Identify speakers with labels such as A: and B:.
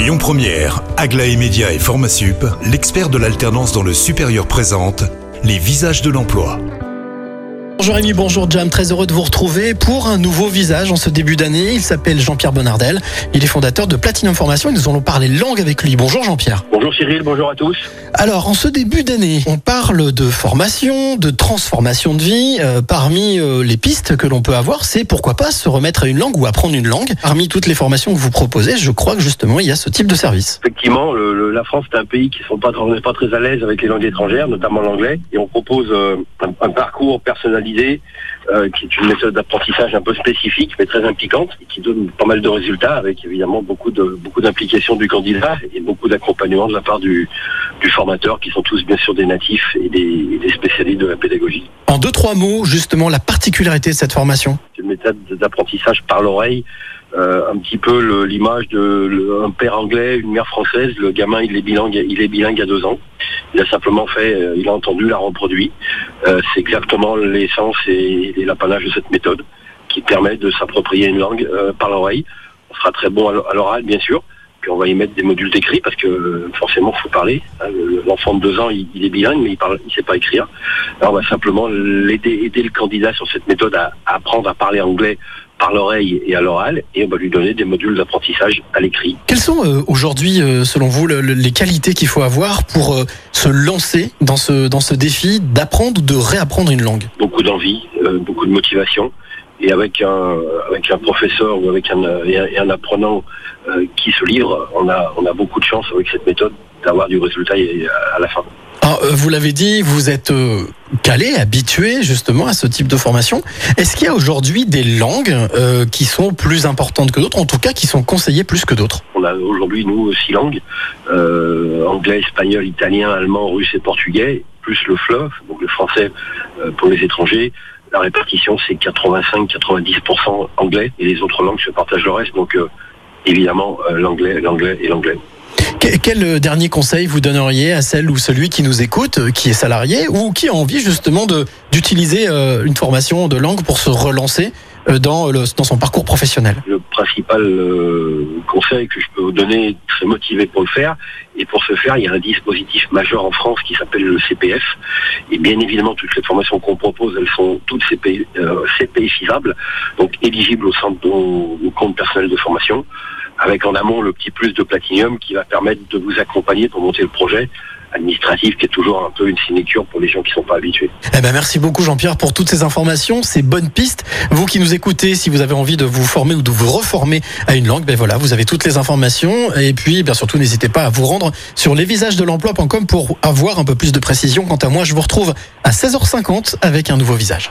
A: Lyon Première, Aglaé Média et Formasup, l'expert de l'alternance dans le supérieur présente les visages de l'emploi.
B: Bonjour Rémi, bonjour Jam, très heureux de vous retrouver pour un nouveau visage en ce début d'année. Il s'appelle Jean-Pierre Bonardel, il est fondateur de Platinum Formation et nous allons parler langue avec lui. Bonjour Jean-Pierre.
C: Bonjour Cyril, bonjour à tous.
B: Alors en ce début d'année, on parle de formation, de transformation de vie. Euh, parmi euh, les pistes que l'on peut avoir, c'est pourquoi pas se remettre à une langue ou apprendre une langue. Parmi toutes les formations que vous proposez, je crois que justement il y a ce type de service.
C: Effectivement, la France est un pays qui sont pas, n'est pas très à l'aise avec les langues étrangères, notamment l'anglais, et on propose euh, un, parcours personnalisé qui est une méthode d'apprentissage un peu spécifique, mais très impliquante, et qui donne pas mal de résultats, avec évidemment beaucoup de beaucoup d'implication du candidat et beaucoup d'accompagnement de la part du formateur, qui sont tous bien sûr des natifs et des, et des spécialistes de la pédagogie.
B: En deux trois mots, justement la particularité de cette formation.
C: C'est une méthode d'apprentissage par l'oreille, euh, un petit peu l'image de le- un père anglais, une mère française. Le gamin, il est bilingue, il est bilingue il a deux ans. Il a simplement fait, euh, il a entendu, l'a reproduit. Euh, c'est exactement l'essence et, et l'apanage de cette méthode qui permet de s'approprier une langue par l'oreille. On sera très bon à à l'oral, bien sûr. Puis on va y mettre des modules d'écrit parce que euh, forcément, faut parler. Hein, le- L'enfant de deux ans, il, il est bilingue, mais il parle, il sait pas écrire. Là, on va simplement l'aider, aider le candidat sur cette méthode à, à apprendre à parler anglais par l'oreille et à l'oral, et on va lui donner des modules d'apprentissage à l'écrit.
B: Quelles sont euh, aujourd'hui, euh, selon vous, le- le- les qualités qu'il faut avoir pour se lancer dans ce dans ce défi d'apprendre ou de réapprendre une langue?
C: Beaucoup d'envie, beaucoup de motivation, et avec un avec un professeur ou avec un et un, et un apprenant euh, qui se livre, on a on a beaucoup de chance avec cette méthode d'avoir du résultat à la fin.
B: Alors, euh, vous l'avez dit, vous êtes euh, calé, habitué justement à ce type de formation. Est-ce qu'il y a aujourd'hui des langues euh, qui sont plus importantes que d'autres, en tout cas qui sont conseillées plus que d'autres?
C: On a aujourd'hui, nous, six langues, euh, anglais, espagnol, italien, allemand, russe et portugais, plus le fleuve, donc le français euh, pour les étrangers. La répartition, c'est 85-90% anglais, et les autres langues se partagent le reste, donc euh, évidemment euh, l'anglais, l'anglais et l'anglais.
B: Que- Quel euh, dernier conseil vous donneriez à celle ou celui qui nous écoute, qui est salarié ou qui a envie justement d'utiliser une formation de langue pour se relancer dans, le, dans son parcours professionnel
C: Le principal euh, conseil que je peux vous donner, très motivé pour le faire, et pour ce faire, il y a un dispositif majeur en France qui s'appelle le CPF. Et bien évidemment, toutes les formations qu'on propose, elles sont toutes CP, euh, CPFisables, donc éligibles au centre au, compte personnel de formation, avec en amont le petit plus de Platinum qui va permettre de vous accompagner pour monter le projet administratif qui est toujours un peu une sinécure pour les gens qui sont pas habitués.
B: Eh ben merci beaucoup Jean-Pierre pour toutes ces informations, ces bonnes pistes. Vous qui nous écoutez, si vous avez envie de vous former ou de vous reformer à une langue, ben voilà, vous avez toutes les informations. Et puis, bien surtout, n'hésitez pas à vous rendre sur lesvisagesdelemploi.com pour avoir un peu plus de précision. Quant à moi, je vous retrouve à 16h50 avec un nouveau visage.